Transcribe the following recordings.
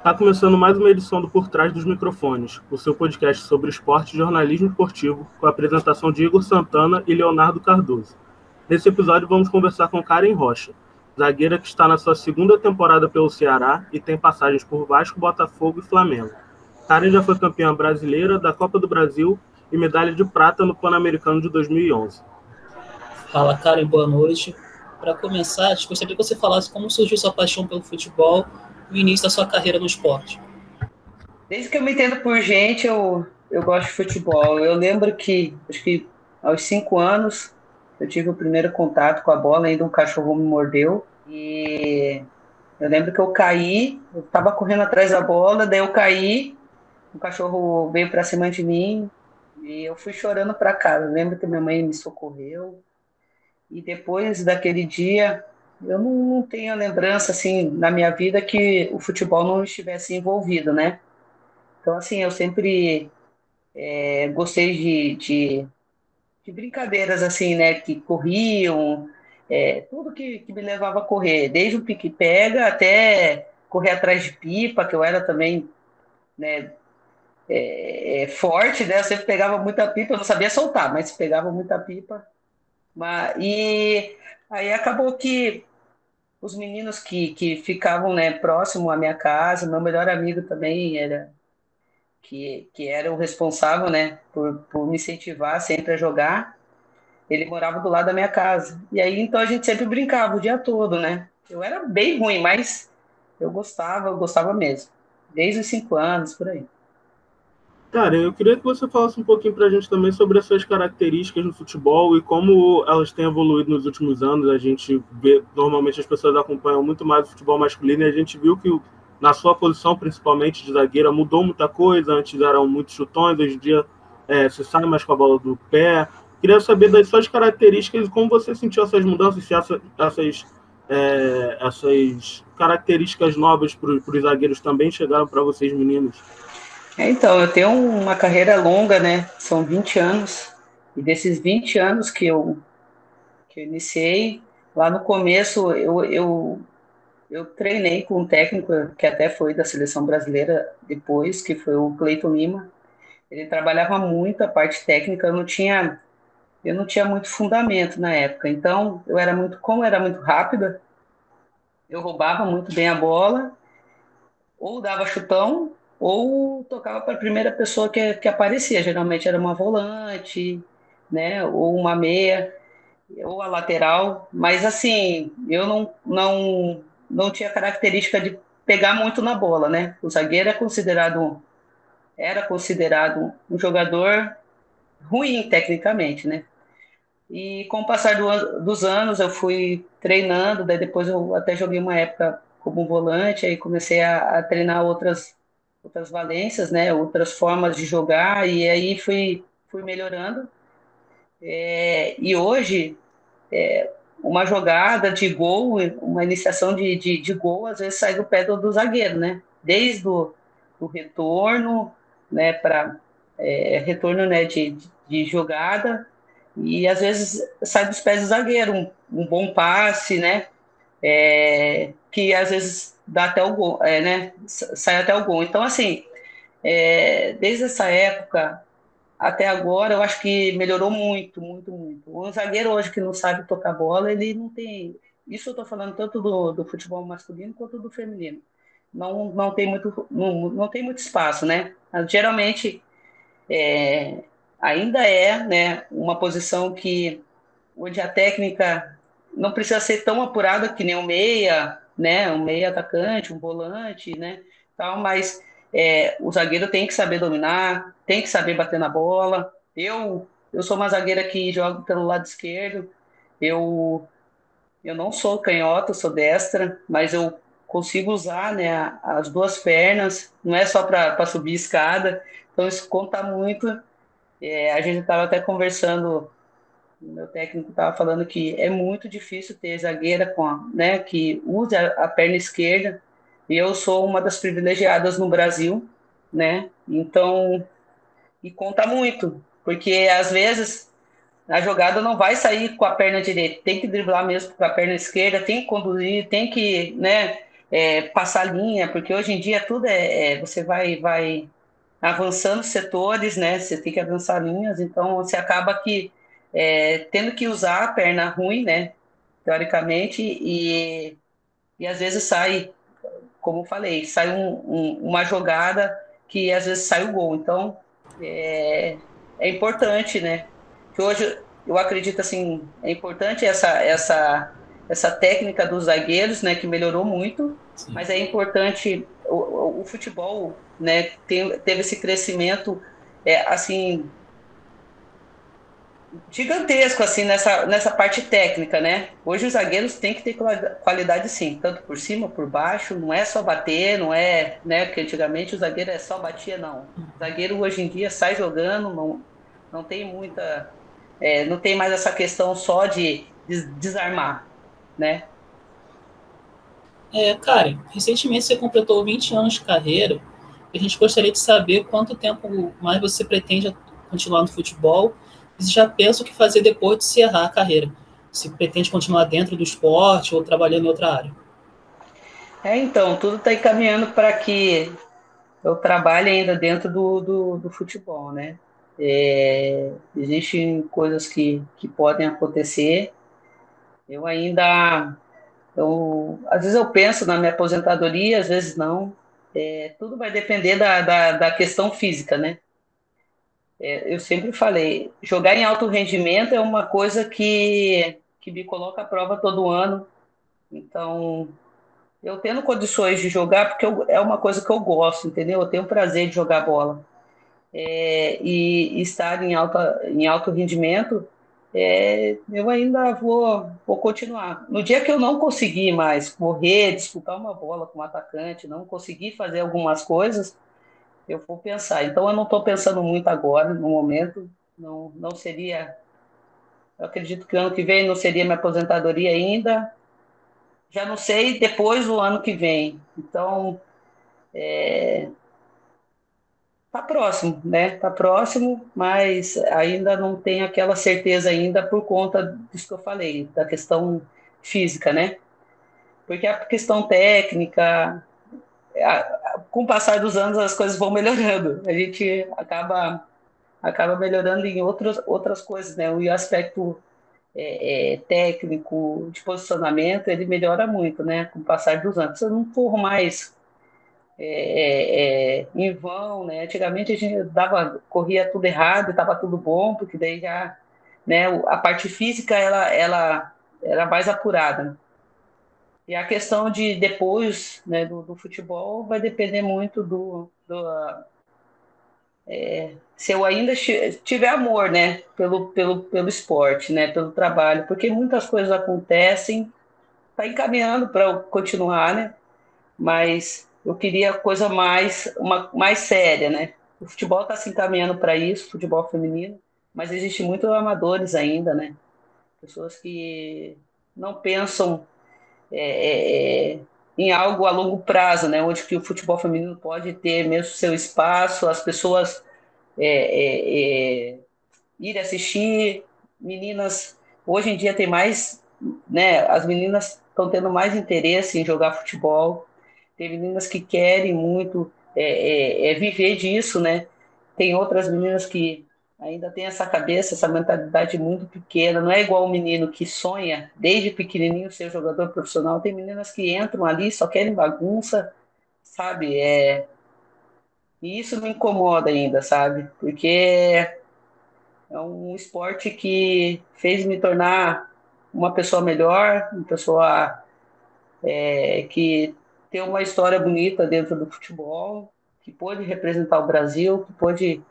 Está começando mais uma edição do Por Trás dos Microfones, o seu podcast sobre esporte e jornalismo esportivo, com a apresentação de Igor Santana e Leonardo Cardoso. Nesse episódio, vamos conversar com Karen Rocha, zagueira que está na sua segunda temporada pelo Ceará e tem passagens por Vasco, Botafogo e Flamengo. Karen já foi campeã brasileira da Copa do Brasil e medalha de prata no Pan-Americano de 2011. Fala, Karen, boa noite. Para começar, gostaria que você falasse como surgiu sua paixão pelo futebol o início da sua carreira no esporte? Desde que eu me entendo por gente, eu, eu gosto de futebol. Eu lembro que, acho que aos cinco anos, eu tive o primeiro contato com a bola, ainda um cachorro me mordeu. E eu lembro que eu caí, eu estava correndo atrás da bola, daí eu caí, o cachorro veio para cima de mim e eu fui chorando para casa. Eu lembro que minha mãe me socorreu. E depois daquele dia, eu não, tenho a lembrança, assim, na minha vida que o futebol não estivesse envolvido, né? Então, assim, eu sempre é, gostei de, de, de, brincadeiras, assim, né? Que corriam, é, tudo que, que me levava a correr, desde o pique-pega até correr atrás de pipa, que eu era também, né? É, é forte, né? Eu sempre pegava muita pipa, eu não sabia soltar, mas pegava muita pipa. Mas, e aí acabou que os meninos que, que ficavam né, próximo à minha casa, meu melhor amigo também era que, que era o responsável né, por, por me incentivar sempre a jogar. Ele morava do lado da minha casa. E aí então a gente sempre brincava o dia todo, né? Eu era bem ruim, mas eu gostava, eu gostava mesmo. Desde os cinco anos, por aí. Cara, eu queria que você falasse um pouquinho para a gente também sobre as suas características no futebol e como elas têm evoluído nos últimos anos. A gente vê, normalmente as pessoas acompanham muito mais o futebol masculino e a gente viu que na sua posição, principalmente de zagueira, mudou muita coisa. Antes eram muitos chutões, hoje em dia é, você sai mais com a bola do pé. Queria saber das suas características e como você sentiu essas mudanças, se essa, essas, é, essas características novas para os zagueiros também chegaram para vocês, meninos. É, então, eu tenho uma carreira longa, né? São 20 anos. E desses 20 anos que eu, que eu iniciei, lá no começo eu, eu, eu treinei com um técnico que até foi da seleção brasileira depois, que foi o Cleiton Lima. Ele trabalhava muito a parte técnica, eu não tinha eu não tinha muito fundamento na época. Então, eu era muito, como era muito rápida, eu roubava muito bem a bola, ou dava chutão, ou tocava para a primeira pessoa que, que aparecia. Geralmente era uma volante, né, ou uma meia, ou a lateral. Mas assim, eu não, não, não tinha característica de pegar muito na bola, né? O zagueiro é considerado era considerado um jogador ruim tecnicamente, né? E com o passar do, dos anos eu fui treinando, daí depois eu até joguei uma época como volante, aí comecei a, a treinar outras outras valências, né, outras formas de jogar, e aí fui, fui melhorando. É, e hoje, é, uma jogada de gol, uma iniciação de, de, de, gol, às vezes sai do pé do, do zagueiro, né? Desde o do retorno, né, para é, retorno né, de, de jogada, e às vezes sai dos pés do zagueiro, um, um bom passe, né? É, que às vezes dá até o gol, é, né? Sai até o gol. Então, assim, é, desde essa época até agora, eu acho que melhorou muito, muito, muito. Um zagueiro hoje que não sabe tocar bola, ele não tem. Isso eu estou falando tanto do, do futebol masculino quanto do feminino. Não, não, tem muito, não, não tem muito espaço, né? Geralmente, é, ainda é né, uma posição que onde a técnica não precisa ser tão apurada que nem o meia, né? Um meia atacante, um volante, né? Tal, mas é, o zagueiro tem que saber dominar, tem que saber bater na bola. Eu, eu sou uma zagueira que joga pelo lado esquerdo. Eu, eu não sou canhota, sou destra, mas eu consigo usar né, as duas pernas, não é só para subir escada. Então isso conta muito. É, a gente estava até conversando meu técnico estava falando que é muito difícil ter zagueira com a, né, que use a, perna esquerda. E eu sou uma das privilegiadas no Brasil, né? Então, e conta muito, porque às vezes a jogada não vai sair com a perna direita, tem que driblar mesmo com a perna esquerda, tem que conduzir, tem que, né, é, passar linha, porque hoje em dia tudo é, é, você vai, vai avançando setores, né? Você tem que avançar linhas, então você acaba que é, tendo que usar a perna ruim, né? Teoricamente, e, e às vezes sai, como falei, sai um, um, uma jogada que às vezes sai o gol. Então é, é importante, né? Que hoje eu acredito assim, é importante essa essa essa técnica dos zagueiros, né, que melhorou muito, Sim. mas é importante o, o, futebol, né, tem, teve esse crescimento, é, assim, gigantesco, assim, nessa, nessa parte técnica, né? Hoje os zagueiros têm que ter qualidade, sim, tanto por cima, por baixo, não é só bater, não é, né, porque antigamente o zagueiro é só batia, não. O zagueiro hoje em dia sai jogando, não, não tem muita, é, não tem mais essa questão só de desarmar, né? É, Karen, recentemente você completou 20 anos de carreira. A gente gostaria de saber quanto tempo mais você pretende continuar no futebol já pensa o que fazer depois de encerrar a carreira. Se pretende continuar dentro do esporte ou trabalhando em outra área. É, então, tudo está encaminhando para que eu trabalhe ainda dentro do, do, do futebol, né? É, existem coisas que, que podem acontecer, eu ainda. Eu, às vezes eu penso na minha aposentadoria, às vezes não. É, tudo vai depender da, da, da questão física, né? É, eu sempre falei, jogar em alto rendimento é uma coisa que, que me coloca à prova todo ano. Então, eu tendo condições de jogar, porque eu, é uma coisa que eu gosto, entendeu? Eu tenho prazer de jogar bola. É, e, estar em, alta, em alto rendimento é, eu ainda vou, vou continuar. No dia que eu não conseguir mais correr, disputar uma bola com um atacante, não conseguir fazer algumas coisas, eu vou pensar. Então eu não estou pensando muito agora, no momento, não, não seria. Eu acredito que o ano que vem não seria minha aposentadoria ainda. Já não sei depois do ano que vem. Então, é, Está próximo, né? Está próximo, mas ainda não tem aquela certeza ainda por conta disso que eu falei, da questão física, né? Porque a questão técnica, com o passar dos anos as coisas vão melhorando. A gente acaba acaba melhorando em outras outras coisas, né? O aspecto é, é, técnico de posicionamento ele melhora muito, né? Com o passar dos anos. Eu não for mais é, é, é, em vão, né? Antigamente a gente dava, corria tudo errado, estava tudo bom, porque daí já, né? A parte física ela, ela era mais apurada. E a questão de depois, né, do, do futebol vai depender muito do, do é, se eu ainda tiver amor, né, pelo, pelo, pelo esporte, né, pelo trabalho, porque muitas coisas acontecem, tá encaminhando para continuar, né, mas eu queria coisa mais, uma, mais séria, né? O futebol está se encaminhando para isso, futebol feminino, mas existe muitos amadores ainda, né? Pessoas que não pensam é, é, é, em algo a longo prazo, né? Onde que o futebol feminino pode ter mesmo seu espaço, as pessoas é, é, ir assistir, meninas hoje em dia tem mais, né? As meninas estão tendo mais interesse em jogar futebol tem meninas que querem muito é, é, é, viver disso, né? Tem outras meninas que ainda têm essa cabeça, essa mentalidade muito pequena. Não é igual o menino que sonha desde pequenininho ser jogador profissional. Tem meninas que entram ali só querem bagunça, sabe? É... E isso me incomoda ainda, sabe? Porque é um esporte que fez me tornar uma pessoa melhor, uma pessoa é, que ter uma história bonita dentro do futebol, que pôde representar o Brasil, que pôde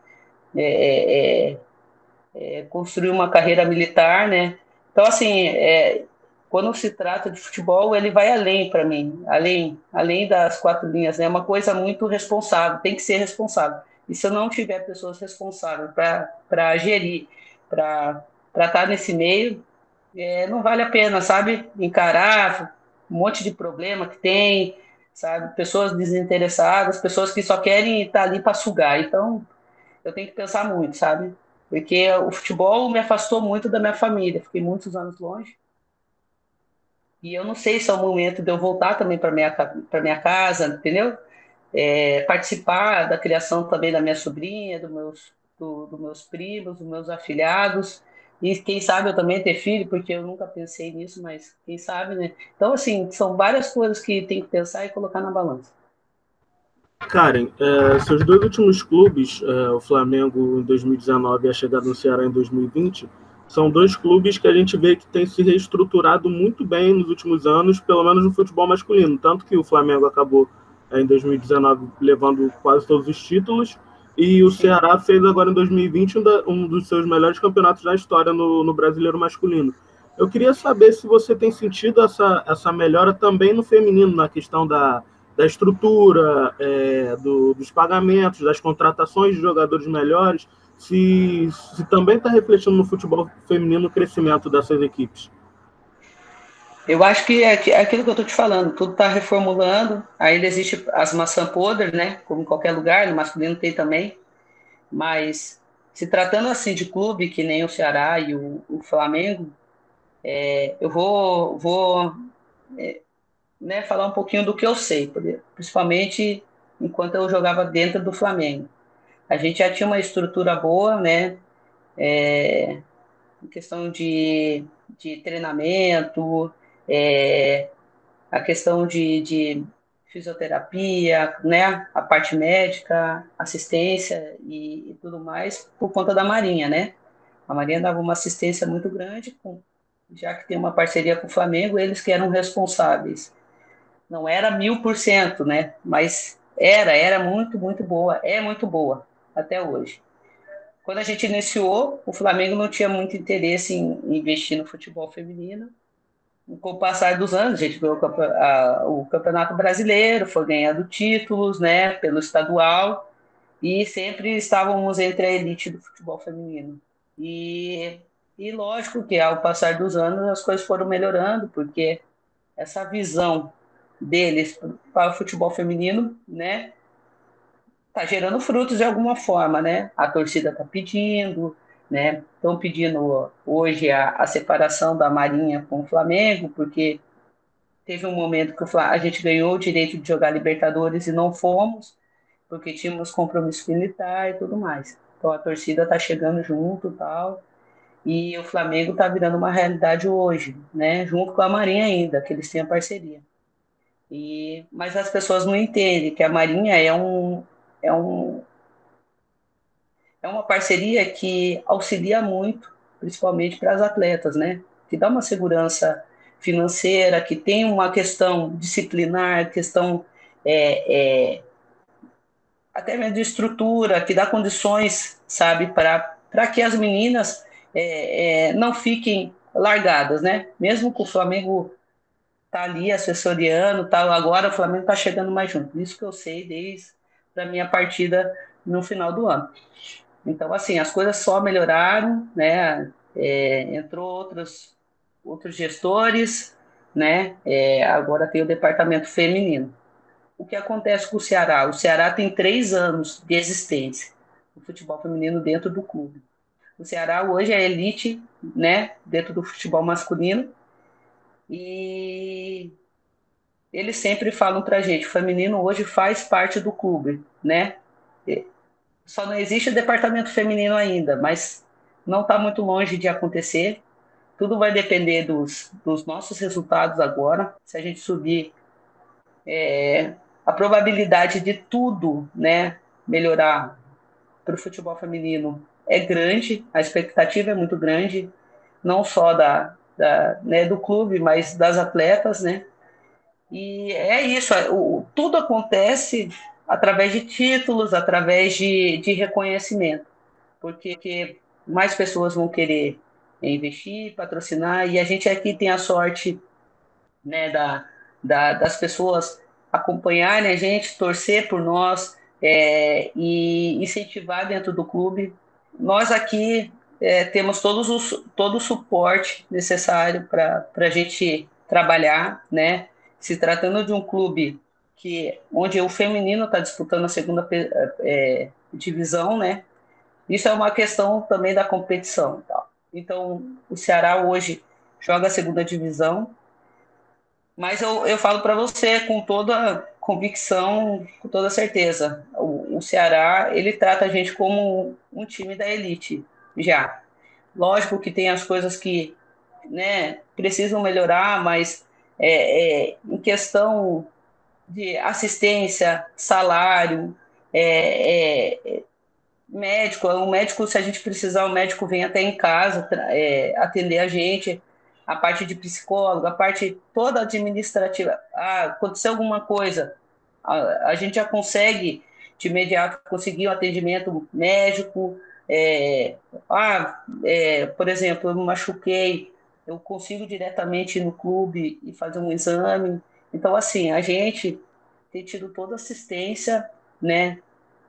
é, é, é, é, construir uma carreira militar, né? Então, assim, é, quando se trata de futebol, ele vai além para mim, além, além das quatro linhas, né? é uma coisa muito responsável, tem que ser responsável. E se eu não tiver pessoas responsáveis para gerir, para estar nesse meio, é, não vale a pena, sabe? Encarar um monte de problema que tem, sabe? Pessoas desinteressadas, pessoas que só querem estar ali para sugar. Então, eu tenho que pensar muito, sabe? Porque o futebol me afastou muito da minha família. Fiquei muitos anos longe. E eu não sei se é o momento de eu voltar também para minha para minha casa, entendeu? É, participar da criação também da minha sobrinha, dos meus do, do meus primos, dos meus afilhados. E quem sabe eu também ter filho, porque eu nunca pensei nisso, mas quem sabe, né? Então, assim, são várias coisas que tem que pensar e colocar na balança. Karen, é, seus dois últimos clubes, é, o Flamengo em 2019 e a chegada no Ceará em 2020, são dois clubes que a gente vê que tem se reestruturado muito bem nos últimos anos, pelo menos no futebol masculino. Tanto que o Flamengo acabou é, em 2019 levando quase todos os títulos, e o Ceará fez agora em 2020 um, dos seus melhores campeonatos da história no, no brasileiro masculino. Eu queria saber se você tem sentido essa, essa melhora também no feminino, na questão da, da estrutura, é, do, dos pagamentos, das contratações de jogadores melhores, se, se também está refletindo no futebol feminino o crescimento dessas equipes. Eu acho que é, é aquilo que eu estou te falando, tudo está reformulando, ainda existe as maçã podre, né? Como em qualquer lugar, no masculino tem também, mas se tratando assim de clube, que nem o Ceará e o, o Flamengo, é, eu vou, vou é, né, falar um pouquinho do que eu sei, principalmente enquanto eu jogava dentro do Flamengo. A gente já tinha uma estrutura boa, né? É, em questão de, de treinamento, é, a questão de, de, fisioterapia, né? A parte médica, assistência e, e, tudo mais, por conta da Marinha, né? A Marinha dava uma assistência muito grande, com, já que tem uma parceria com o Flamengo, eles que eram responsáveis. Não era mil por cento, né? Mas era, era muito, muito boa, é muito boa até hoje. Quando a gente iniciou, o Flamengo não tinha muito interesse em investir no futebol feminino. Com o passar dos anos, a gente ganhou o Campeonato Brasileiro, foi ganhando títulos, né, pelo estadual, e sempre estávamos entre a elite do futebol feminino. E, e lógico que ao passar dos anos as coisas foram melhorando, porque essa visão deles para o futebol feminino, né, está gerando frutos de alguma forma, né? A torcida está pedindo, né? Estão pedindo hoje a, a, separação da Marinha com o Flamengo, porque teve um momento que a gente ganhou o direito de jogar Libertadores e não fomos, porque tínhamos compromisso militar e tudo mais. Então a torcida está chegando junto tal. E o Flamengo está virando uma realidade hoje, né? Junto com a Marinha ainda, que eles têm a parceria. E, mas as pessoas não entendem que a Marinha é um, é, um, é uma parceria que auxilia muito, principalmente para as atletas, né? Que dá uma segurança financeira, que tem uma questão disciplinar, questão é, é, até mesmo de estrutura, que dá condições, sabe, para que as meninas é, é, não fiquem largadas, né? Mesmo que o Flamengo tá ali assessoriando, tal, agora o Flamengo está chegando mais junto. Isso que eu sei desde da minha partida no final do ano. Então, assim, as coisas só melhoraram, né? É, entrou outros, outros gestores, né? É, agora tem o departamento feminino. O que acontece com o Ceará? O Ceará tem três anos de existência do futebol feminino dentro do clube. O Ceará hoje é elite, né? Dentro do futebol masculino. E eles sempre falam para a gente, o feminino hoje faz parte do clube, né? Só não existe departamento feminino ainda, mas não está muito longe de acontecer. Tudo vai depender dos, dos nossos resultados agora. Se a gente subir, é, a probabilidade de tudo, né, melhorar para o futebol feminino é grande. A expectativa é muito grande, não só da, da né, do clube, mas das atletas, né? E é isso, é, o, tudo acontece através de títulos, através de, de reconhecimento, porque, mais pessoas vão querer investir, patrocinar, e a gente aqui tem a sorte né, da, da, das pessoas acompanharem a gente, torcer por nós é, e incentivar dentro do clube. Nós aqui é, temos todos os, todo o suporte necessário para a gente trabalhar, né? se tratando de um clube que onde o feminino está disputando a segunda é, divisão, né? Isso é uma questão também da competição. Então, o Ceará hoje joga a segunda divisão Mas eu, eu falo para você com toda convicção, com toda certeza, o, o Ceará ele trata a gente como um time da elite já. Lógico que tem as coisas que né, precisam melhorar, mas é, é, em questão de assistência, salário, é, é médico, um médico, se a gente precisar, o médico vem até em casa é, atender a gente, a parte de psicólogo, a parte toda administrativa. Ah, aconteceu alguma coisa, a, a gente já consegue de imediato conseguir um atendimento médico. É, ah, é, por exemplo, eu me machuquei, eu consigo diretamente ir no clube e fazer um exame. Então, assim, a gente tem tido toda assistência, né,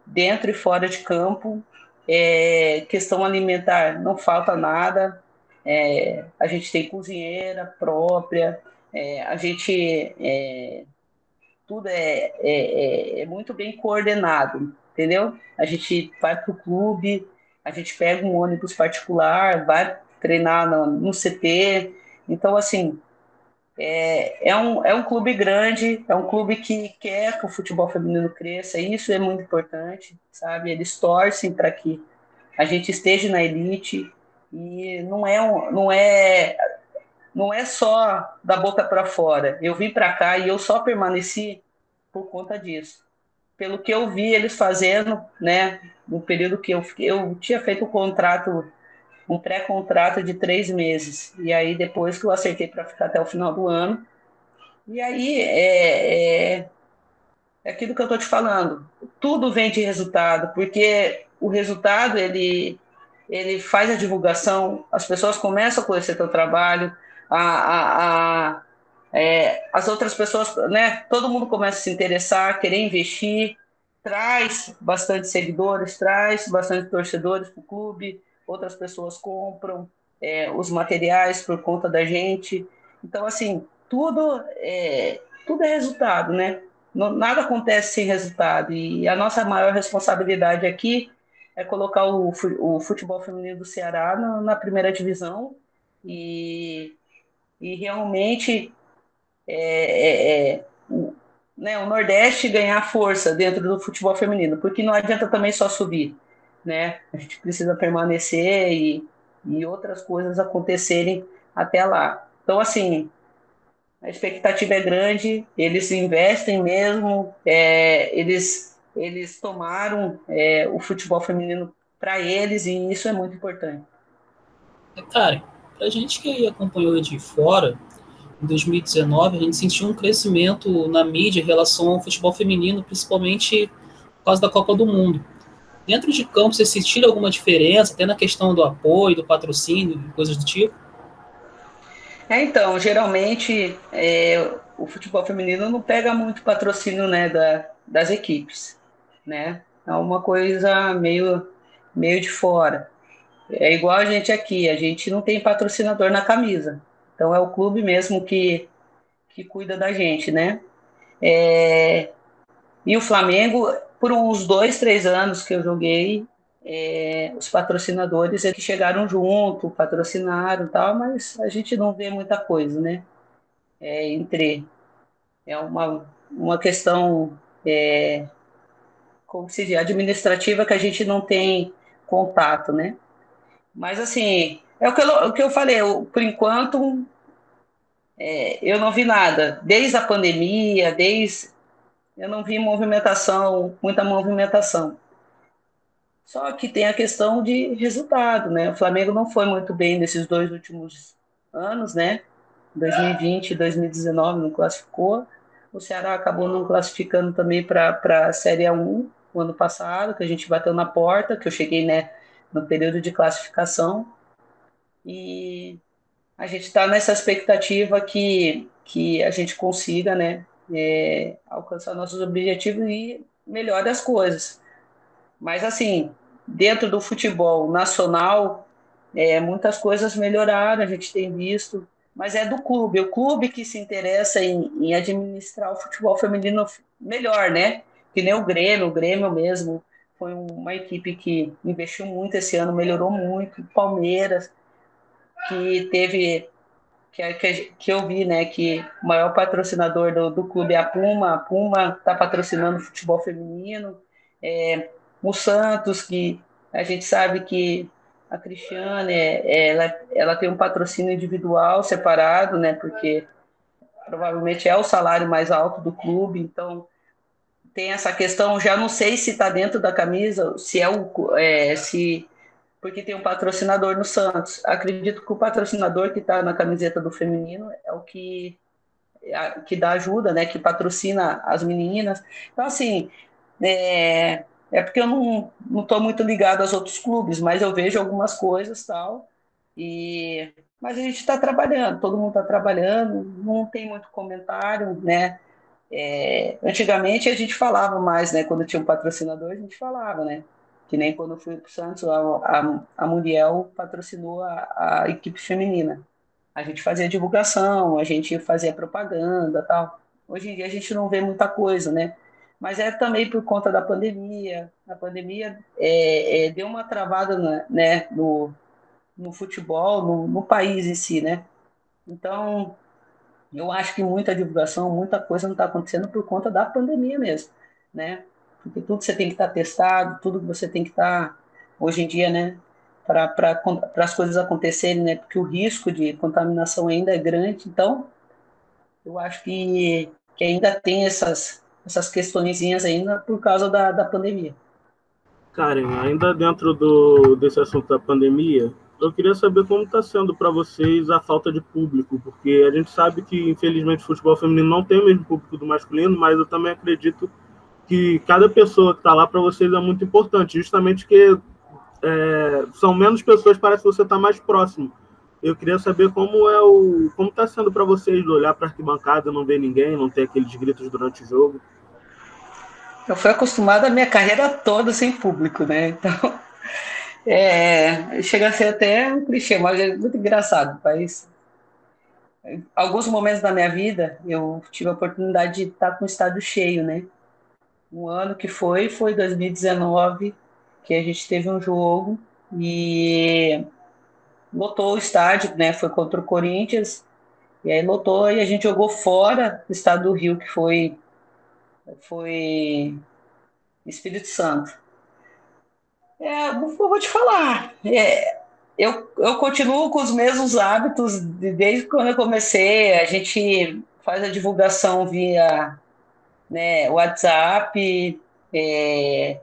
dentro e fora de campo. É, questão alimentar, não falta nada. É, a gente tem cozinheira própria, é, a gente. É, tudo é, é, é, é, muito bem coordenado, entendeu? A gente vai para o clube, a gente pega um ônibus particular, vai treinar no, no CT. Então, assim, é, é, um, é um clube grande, é um clube que quer que o futebol feminino cresça, e isso é muito importante, sabe? Eles torcem para que a gente esteja na elite, e não é, não é, não é só da boca para fora. Eu vim para cá e eu só permaneci por conta disso. Pelo que eu vi eles fazendo, né, no período que eu, eu tinha feito o contrato um pré-contrato de três meses. E aí, depois que eu acertei para ficar até o final do ano. E aí, é, é, é aquilo que eu estou te falando. Tudo vem de resultado, porque o resultado, ele, ele faz a divulgação, as pessoas começam a conhecer teu trabalho, a, a, a é, as outras pessoas, né? Todo mundo começa a se interessar, querer investir, traz bastante seguidores, traz bastante torcedores para o clube, outras pessoas compram é, os materiais por conta da gente. Então, assim, tudo é, tudo é resultado, né? nada acontece sem resultado. E a nossa maior responsabilidade aqui é colocar o, o futebol feminino do Ceará na, na primeira divisão e, e realmente é, é, é né, o Nordeste ganhar força dentro do futebol feminino, porque não adianta também só subir né? A gente precisa permanecer e, e outras coisas acontecerem até lá. Então, assim, a expectativa é grande, eles investem mesmo, é, eles, eles tomaram é, o futebol feminino para eles e isso é muito importante. Cara, a gente que acompanhou de fora, em 2019, a gente sentiu um crescimento na mídia em relação ao futebol feminino, principalmente por causa da Copa do Mundo. Dentro de campo, você sentiu alguma diferença, até na questão do apoio, do patrocínio, coisas do tipo? É, então, geralmente é, o futebol feminino não pega muito patrocínio né, da, das equipes, né? É uma coisa meio, meio de fora. É igual a gente aqui, a gente não tem patrocinador na camisa. Então é o clube mesmo que, que cuida da gente, né? É, e o Flamengo por uns dois, três anos que eu joguei, é, os patrocinadores é que chegaram junto, patrocinaram e tal, mas a gente não vê muita coisa, né? É, entre é uma, uma questão é, como se diz, administrativa que a gente não tem contato, né? Mas assim, é o que eu, o que eu falei, eu, por enquanto é, eu não vi nada, desde a pandemia, desde eu não vi movimentação, muita movimentação. Só que tem a questão de resultado, né? O Flamengo não foi muito bem nesses dois últimos anos, né? 2020 e 2019 não classificou. O Ceará acabou não classificando também para a Série A1 o ano passado, que a gente bateu na porta, que eu cheguei né, no período de classificação. E a gente está nessa expectativa que, que a gente consiga né, é, alcançar nossos objetivos e melhore as coisas. Mas, assim, dentro do futebol nacional, é, muitas coisas melhoraram, a gente tem visto, mas é do clube, o clube que se interessa em, em administrar o futebol feminino melhor, né? Que nem o Grêmio, o Grêmio mesmo foi uma equipe que investiu muito esse ano, melhorou muito. Palmeiras, que teve que, que, eu vi, né, que o maior patrocinador do, do clube é a Puma, a Puma está patrocinando o futebol feminino, é, o Santos, que a gente sabe que a Cristiane, ela, ela tem um patrocínio individual separado, né, porque provavelmente é o salário mais alto do clube, então tem essa questão, já não sei se está dentro da camisa, se é o é, se porque tem um patrocinador no Santos. Acredito que o patrocinador que está na camiseta do feminino é o que que dá ajuda, né? Que patrocina as meninas. Então assim, é, é porque eu não não estou muito ligado aos outros clubes, mas eu vejo algumas coisas tal e mas a gente está trabalhando, todo mundo está trabalhando, não tem muito comentário, né? É, antigamente a gente falava mais, né? Quando tinha um patrocinador, a gente falava, né? Que nem quando eu fui para o Santos, a, a, a Mundial patrocinou a, a equipe feminina. A gente fazia divulgação, a gente fazia propaganda tal. Hoje em dia a gente não vê muita coisa, né? Mas é também por conta da pandemia. A pandemia é, é, deu uma travada né, no, no futebol, no, no país em si, né? Então, eu acho que muita divulgação, muita coisa não está acontecendo por conta da pandemia mesmo, né? Porque tudo você tem que estar tá testado, tudo que você tem que estar, tá, hoje em dia, né? Para as coisas acontecerem, né? Porque o risco de contaminação ainda é grande. Então, eu acho que, que ainda tem essas, essas questõezinhas ainda por causa da, da pandemia. Karen, ainda dentro do, desse assunto da pandemia, eu queria saber como está sendo para vocês a falta de público, porque a gente sabe que, infelizmente, o futebol feminino não tem o mesmo público do masculino, mas eu também acredito que cada pessoa que está lá para vocês é muito importante, justamente que é, são menos pessoas, parece que você está mais próximo. Eu queria saber como é o como está sendo para vocês olhar para a arquibancada, não ver ninguém, não ter aqueles gritos durante o jogo. Eu fui acostumada a minha carreira toda sem público, né? Então é, chega a ser até um clichê, mas é muito engraçado. Mas alguns momentos da minha vida eu tive a oportunidade de estar com o estádio cheio, né? Um ano que foi, foi 2019, que a gente teve um jogo e lotou o estádio, né? Foi contra o Corinthians, e aí lotou e a gente jogou fora do estado do Rio, que foi, foi Espírito Santo. É, vou te falar. É, eu, eu continuo com os mesmos hábitos desde quando eu comecei. A gente faz a divulgação via né, WhatsApp, é,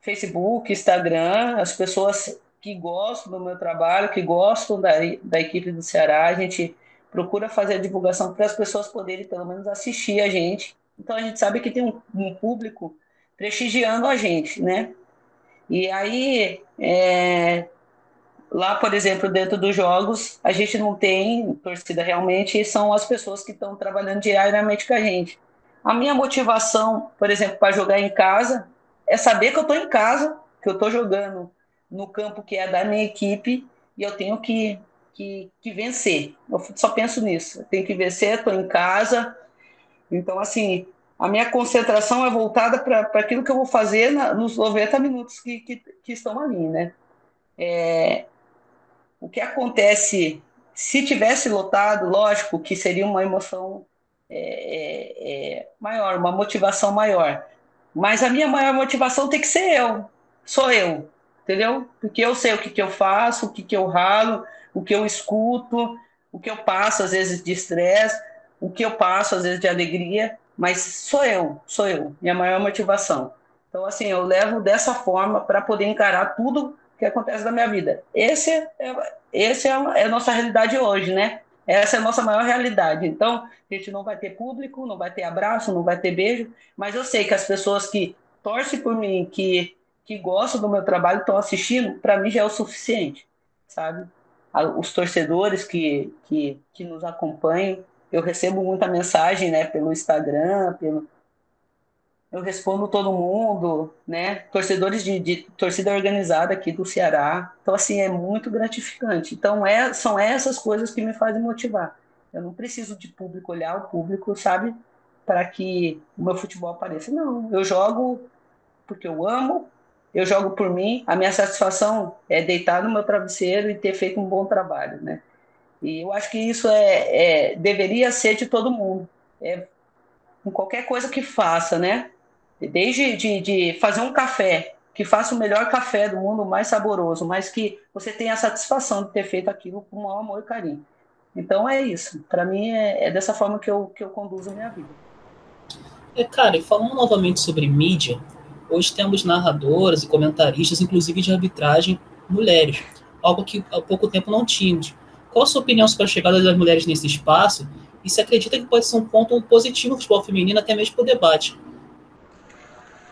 Facebook, Instagram. As pessoas que gostam do meu trabalho, que gostam da, da equipe do Ceará, a gente procura fazer a divulgação para as pessoas poderem pelo menos assistir a gente. Então a gente sabe que tem um, um público prestigiando a gente, né? E aí, é, lá, por exemplo, dentro dos jogos, a gente não tem torcida realmente, são as pessoas que estão trabalhando diariamente com a gente. A minha motivação, por exemplo, para jogar em casa, é saber que eu estou em casa, que eu estou jogando no campo que é da minha equipe e eu tenho que, que, que vencer. Eu só penso nisso. Eu tenho que vencer, estou em casa. Então, assim, a minha concentração é voltada para aquilo que eu vou fazer na, nos 90 minutos que, que, que estão ali, né? É, o que acontece, se tivesse lotado, lógico que seria uma emoção é, é, é, maior, uma motivação maior. Mas a minha maior motivação tem que ser eu, sou eu, entendeu? Porque eu sei o que, que eu faço, o que, que eu ralo, o que eu escuto, o que eu passo às vezes de estresse, o que eu passo às vezes de alegria mas sou eu, sou eu, minha maior motivação. Então, assim, eu levo dessa forma para poder encarar tudo que acontece na minha vida. Esse é, esse é, é a nossa realidade hoje, né? Essa é a nossa maior realidade. Então, a gente não vai ter público, não vai ter abraço, não vai ter beijo, mas eu sei que as pessoas que torcem por mim, que, que gostam do meu trabalho, estão assistindo, para mim já é o suficiente, sabe? Os torcedores que, que, que nos acompanham, eu recebo muita mensagem, né, pelo Instagram, pelo eu respondo todo mundo, né? Torcedores de, de, torcida organizada aqui do Ceará. Então, assim, é muito gratificante. Então, é, são essas coisas que me fazem motivar. Eu não preciso de público, olhar o público, sabe? Para que o meu futebol apareça. Não, eu jogo porque eu amo, eu jogo por mim. A minha satisfação é deitar no meu travesseiro e ter feito um bom trabalho, né? E eu acho que isso é, é deveria ser de todo mundo. É, em qualquer coisa que faça, né? Desde de, de fazer um café, que faça o melhor café do mundo, o mais saboroso, mas que você tenha a satisfação de ter feito aquilo com maior amor e carinho. Então é isso. Para mim é, é, dessa forma que eu, que eu conduzo minha vida. É, cara, e falando novamente sobre mídia, hoje temos narradoras e comentaristas, inclusive de arbitragem, mulheres, algo que há pouco tempo não tínhamos. Qual a sua opinião sobre a chegada das mulheres nesse espaço e se acredita que pode ser um ponto positivo no futebol feminino, até mesmo para o debate?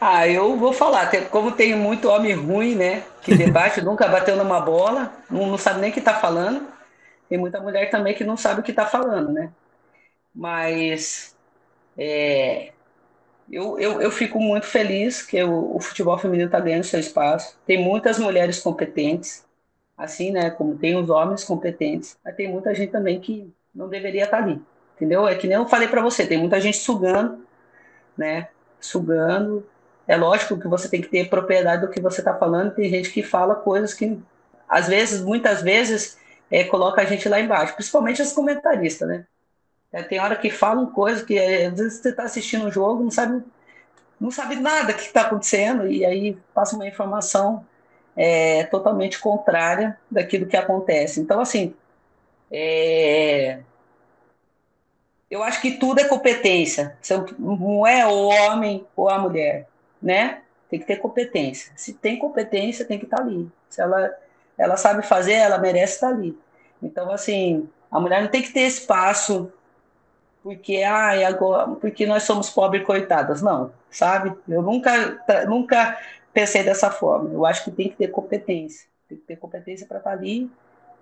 Ah, eu vou falar, como tem muito homem ruim, né, que debate, nunca bateu numa bola, não, não sabe nem o que está falando, tem muita mulher também que não sabe o que está falando, né? Mas é, eu, eu, eu, fico muito feliz que o, o futebol feminino está ganhando seu espaço. Tem muitas mulheres competentes, assim, né? Como tem os homens competentes, mas tem muita gente também que não deveria estar tá ali, entendeu? É que nem eu falei para você, tem muita gente sugando, né? Sugando é lógico que você tem que ter propriedade do que você está falando. Tem gente que fala coisas que, às vezes, muitas vezes, é, coloca a gente lá embaixo, principalmente os comentaristas, né? É, tem hora que falam coisas que, é, às vezes, você está assistindo um jogo, não sabe, não sabe nada que está acontecendo, e aí passa uma informação é, totalmente contrária daquilo que acontece. Então, assim, é, eu acho que tudo é competência. Não é o homem ou a mulher né? Tem que ter competência. Se tem competência, tem que estar tá ali. Se ela, ela sabe fazer, ela merece estar tá ali. Então, assim, a mulher não tem que ter espaço porque, ai, agora, porque nós somos pobres coitadas. Não, sabe? Eu nunca, nunca pensei dessa forma. Eu acho que tem que ter competência. Tem que ter competência para estar tá ali.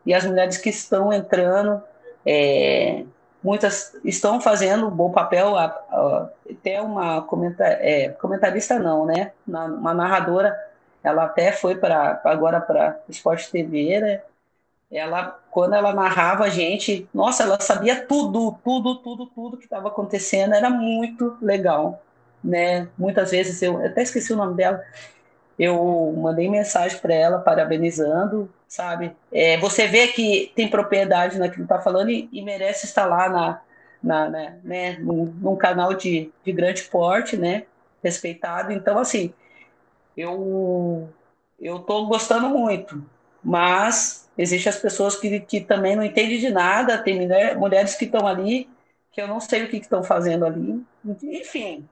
E as mulheres que estão entrando, é, muitas estão fazendo um bom papel, até uma é, comentarista não, né? Uma narradora, ela até foi para agora para Esporte TV, né? Ela, quando ela narrava a gente, nossa, ela sabia tudo, tudo, tudo, tudo que estava acontecendo, era muito legal, né? Muitas vezes eu até esqueci o nome dela, eu mandei mensagem para ela parabenizando, sabe? É, você vê que tem propriedade naquilo que está falando e, e, merece estar lá na, na né, né, num, num, canal de, de grande porte, né? Respeitado. Então, assim, eu eu estou gostando muito, mas existem as pessoas que, que também não entendem de nada, tem mulher, mulheres que estão ali que eu não sei o que estão fazendo ali. Enfim,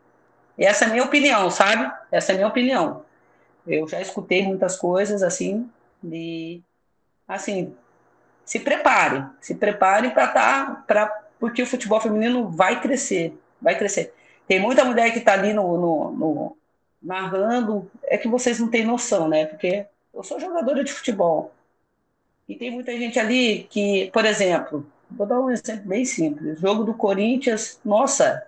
essa é a minha opinião, sabe? Essa é a minha opinião. Eu já escutei muitas coisas assim, de assim, se preparem, se preparem para estar, tá, porque o futebol feminino vai crescer, vai crescer. Tem muita mulher que está ali no, no, no, narrando, é que vocês não têm noção, né? Porque eu sou jogadora de futebol. E tem muita gente ali que, por exemplo, vou dar um exemplo bem simples. Jogo do Corinthians, nossa,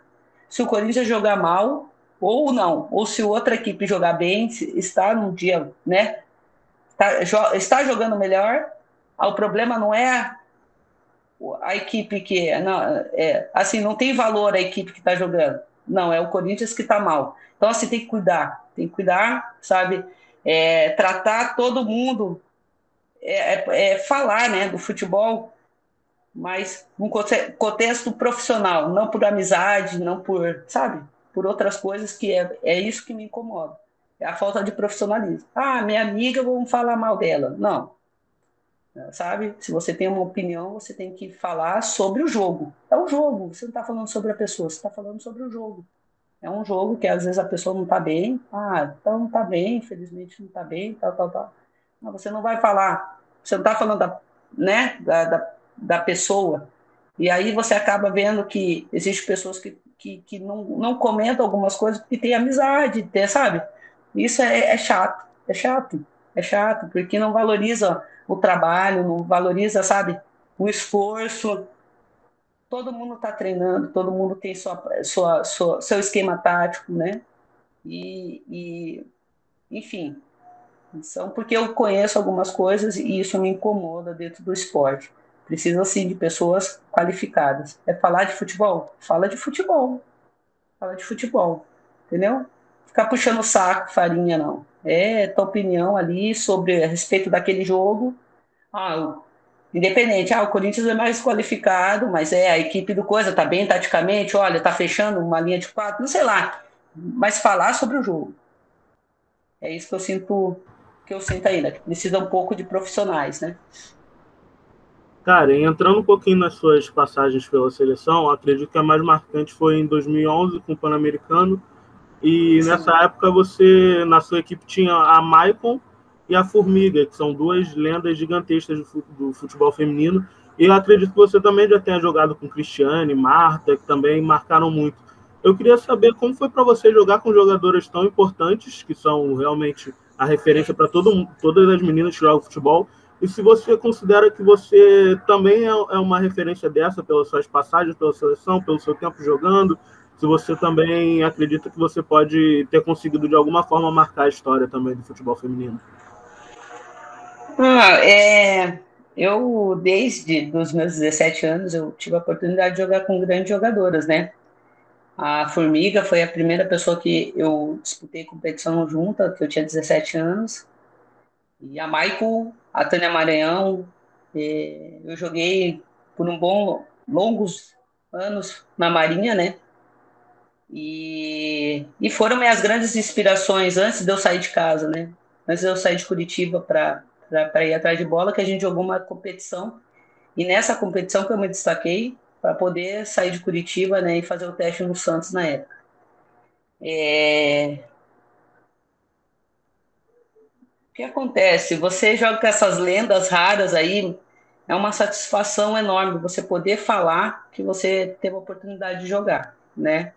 se o Corinthians jogar mal, ou não, ou se outra equipe jogar bem, está num dia, né? Está, está jogando melhor, ah, o problema não é a equipe que não, é, assim não tem valor a equipe que está jogando. Não, é o Corinthians que está mal. Então assim tem que cuidar, tem que cuidar, sabe? É, tratar todo mundo, é, é, é falar, né, do futebol, mas num contexto profissional, não por amizade, não por, sabe? por outras coisas que é, é isso que me incomoda. É a falta de profissionalismo. Ah, minha amiga, vamos falar mal dela. Não. Sabe? Se você tem uma opinião, você tem que falar sobre o jogo. É o jogo. Você não está falando sobre a pessoa, você está falando sobre o jogo. É um jogo que às vezes a pessoa não está bem. Ah, então não está bem, infelizmente não está bem, tal, tal, tal. Mas você não vai falar. Você não está falando da, né, da, da, da pessoa. E aí você acaba vendo que existem pessoas que que, que não, não comenta algumas coisas porque tem amizade, tem, sabe? Isso é, é chato, é chato, é chato, porque não valoriza o trabalho, não valoriza, sabe, o esforço. Todo mundo está treinando, todo mundo tem sua, sua, sua, seu esquema tático, né? E, e, enfim, são porque eu conheço algumas coisas e isso me incomoda dentro do esporte. Precisa sim de pessoas qualificadas. É falar de futebol? Fala de futebol. Fala de futebol. Entendeu? Ficar puxando o saco, farinha, não. É tua opinião ali sobre a respeito daquele jogo. Ah, independente, ah, o Corinthians é mais qualificado, mas é a equipe do coisa, tá bem taticamente, olha, tá fechando uma linha de quatro, não sei lá, mas falar sobre o jogo. É isso que eu sinto que eu sinto ainda, que precisa um pouco de profissionais, né? Cara, entrando um pouquinho nas suas passagens pela seleção, acredito que a mais marcante foi em 2011 com o Pan-Americano. E Sim. nessa época você, na sua equipe, tinha a Maicon e a Formiga, que são duas lendas gigantescas do futebol feminino. E eu acredito que você também já tenha jogado com Cristiane, Marta, que também marcaram muito. Eu queria saber como foi para você jogar com jogadoras tão importantes, que são realmente a referência para todas as meninas que jogam futebol, e se você considera que você também é, é uma referência dessa pelas suas passagens pela seleção, pelo seu tempo jogando, se você também acredita que você pode ter conseguido de alguma forma marcar a história também do futebol feminino. Ah, é, eu desde os meus 17 anos eu tive a oportunidade de jogar com grandes jogadoras, né? A Formiga foi a primeira pessoa que eu disputei competição junta, que eu tinha 17 anos. E a Michael, a Tânia Maranhão, eu joguei por um bom, longos anos na Marinha, né? E, e foram minhas grandes inspirações antes de eu sair de casa, né? Antes de eu sair de Curitiba para ir atrás de bola, que a gente jogou uma competição. E nessa competição que eu me destaquei, para poder sair de Curitiba né, e fazer o teste no Santos na época. É... O que acontece? Você joga com essas lendas raras aí, é uma satisfação enorme você poder falar que você teve a oportunidade de jogar, né?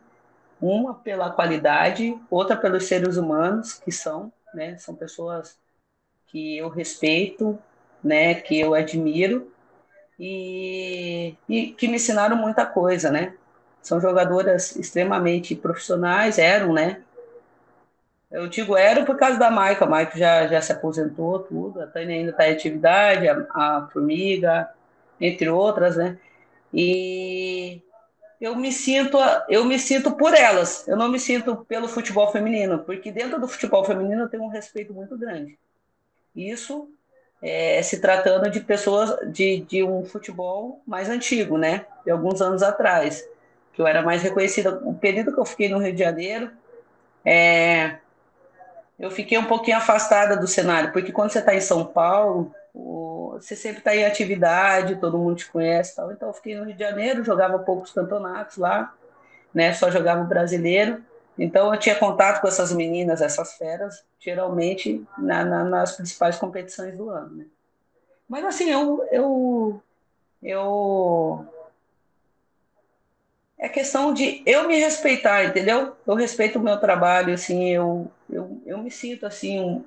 Uma pela qualidade, outra pelos seres humanos que são, né? São pessoas que eu respeito, né? Que eu admiro e, e que me ensinaram muita coisa, né? São jogadoras extremamente profissionais, eram, né? Eu digo eram por causa da Maica, a Maica já, já se aposentou, tudo, a Tânia ainda está em atividade, a, a Formiga, entre outras, né? E eu me sinto eu me sinto por elas eu não me sinto pelo futebol feminino porque dentro do futebol feminino eu tenho um respeito muito grande isso é, se tratando de pessoas de, de um futebol mais antigo, né? De alguns anos atrás, que eu era mais reconhecida. O período que eu fiquei no Rio de Janeiro, é, eu fiquei um pouquinho afastada do cenário, porque quando você está em São Paulo, você sempre está em atividade, todo mundo te conhece, tal. Então eu fiquei no Rio de Janeiro, jogava poucos campeonatos lá, né? Só jogava o brasileiro. Então eu tinha contato com essas meninas, essas feras, geralmente na, na, nas principais competições do ano. Né? Mas assim, eu, eu, eu. É questão de eu me respeitar, entendeu? Eu respeito o meu trabalho, assim, eu, eu, eu me sinto assim, um,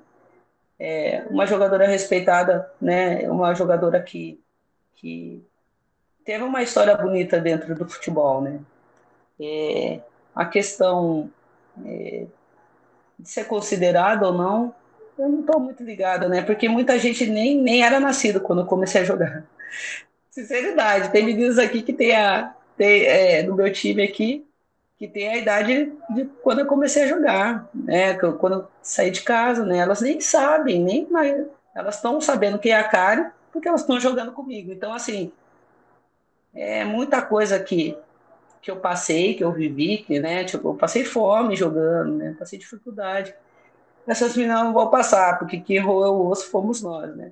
é, uma jogadora respeitada, né? Uma jogadora que, que teve uma história bonita dentro do futebol, né? É, a questão é, de ser considerado ou não, eu não estou muito ligada, né? Porque muita gente nem, nem era nascido quando eu comecei a jogar. Sinceridade, tem meninos aqui que tem a. Tem, é, no meu time aqui, que tem a idade de quando eu comecei a jogar, né? Quando eu saí de casa, né? Elas nem sabem, nem elas estão sabendo quem é a Karen, porque elas estão jogando comigo. Então, assim, é muita coisa aqui que eu passei, que eu vivi, que, né, tipo, eu passei fome jogando, né, passei dificuldade. Essas meninas não vão passar, porque quem roeu o osso fomos nós, né.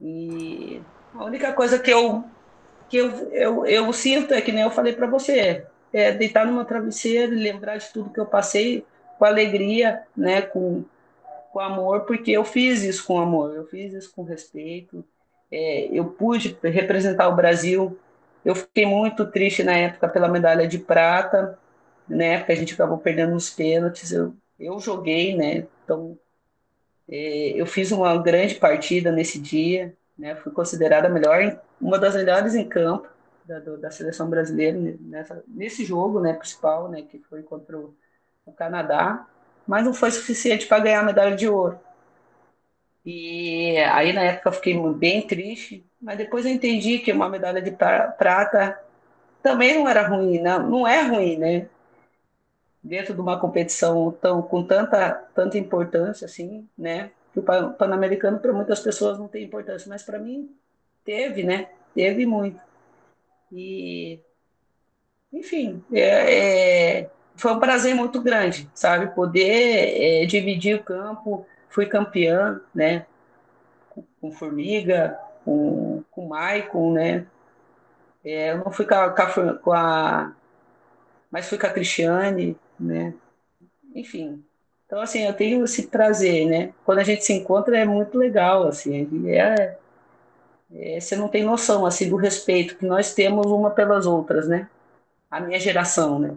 E a única coisa que eu, que eu, eu, eu sinto é que nem eu falei para você, é deitar numa travesseira e lembrar de tudo que eu passei com alegria, né, com, com amor, porque eu fiz isso com amor, eu fiz isso com respeito, é, eu pude representar o Brasil eu fiquei muito triste na época pela medalha de prata, né? Porque a gente acabou perdendo os pênaltis. Eu, eu joguei, né? Então, é, eu fiz uma grande partida nesse dia, né? Fui considerada melhor, uma das melhores em campo da, da seleção brasileira nessa, nesse jogo, né? Principal, né? Que foi contra o, o Canadá, mas não foi suficiente para ganhar a medalha de ouro. E aí na época eu fiquei bem triste, mas depois eu entendi que uma medalha de prata também não era ruim, não, não é ruim, né? Dentro de uma competição tão, com tanta, tanta importância, assim, né? Que o Pan-Americano para muitas pessoas não tem importância, mas para mim Teve, né? Teve muito. E, enfim, é, é, foi um prazer muito grande, sabe? Poder é, dividir o campo. Fui campeã, né? Com, com Formiga, com, com Maicon, né? É, eu não fui com a, com a, Mas fui com a Cristiane, né? Enfim. Então, assim, eu tenho esse prazer, né? Quando a gente se encontra é muito legal, assim. É, é, você não tem noção, assim, do respeito que nós temos uma pelas outras, né? A minha geração, né?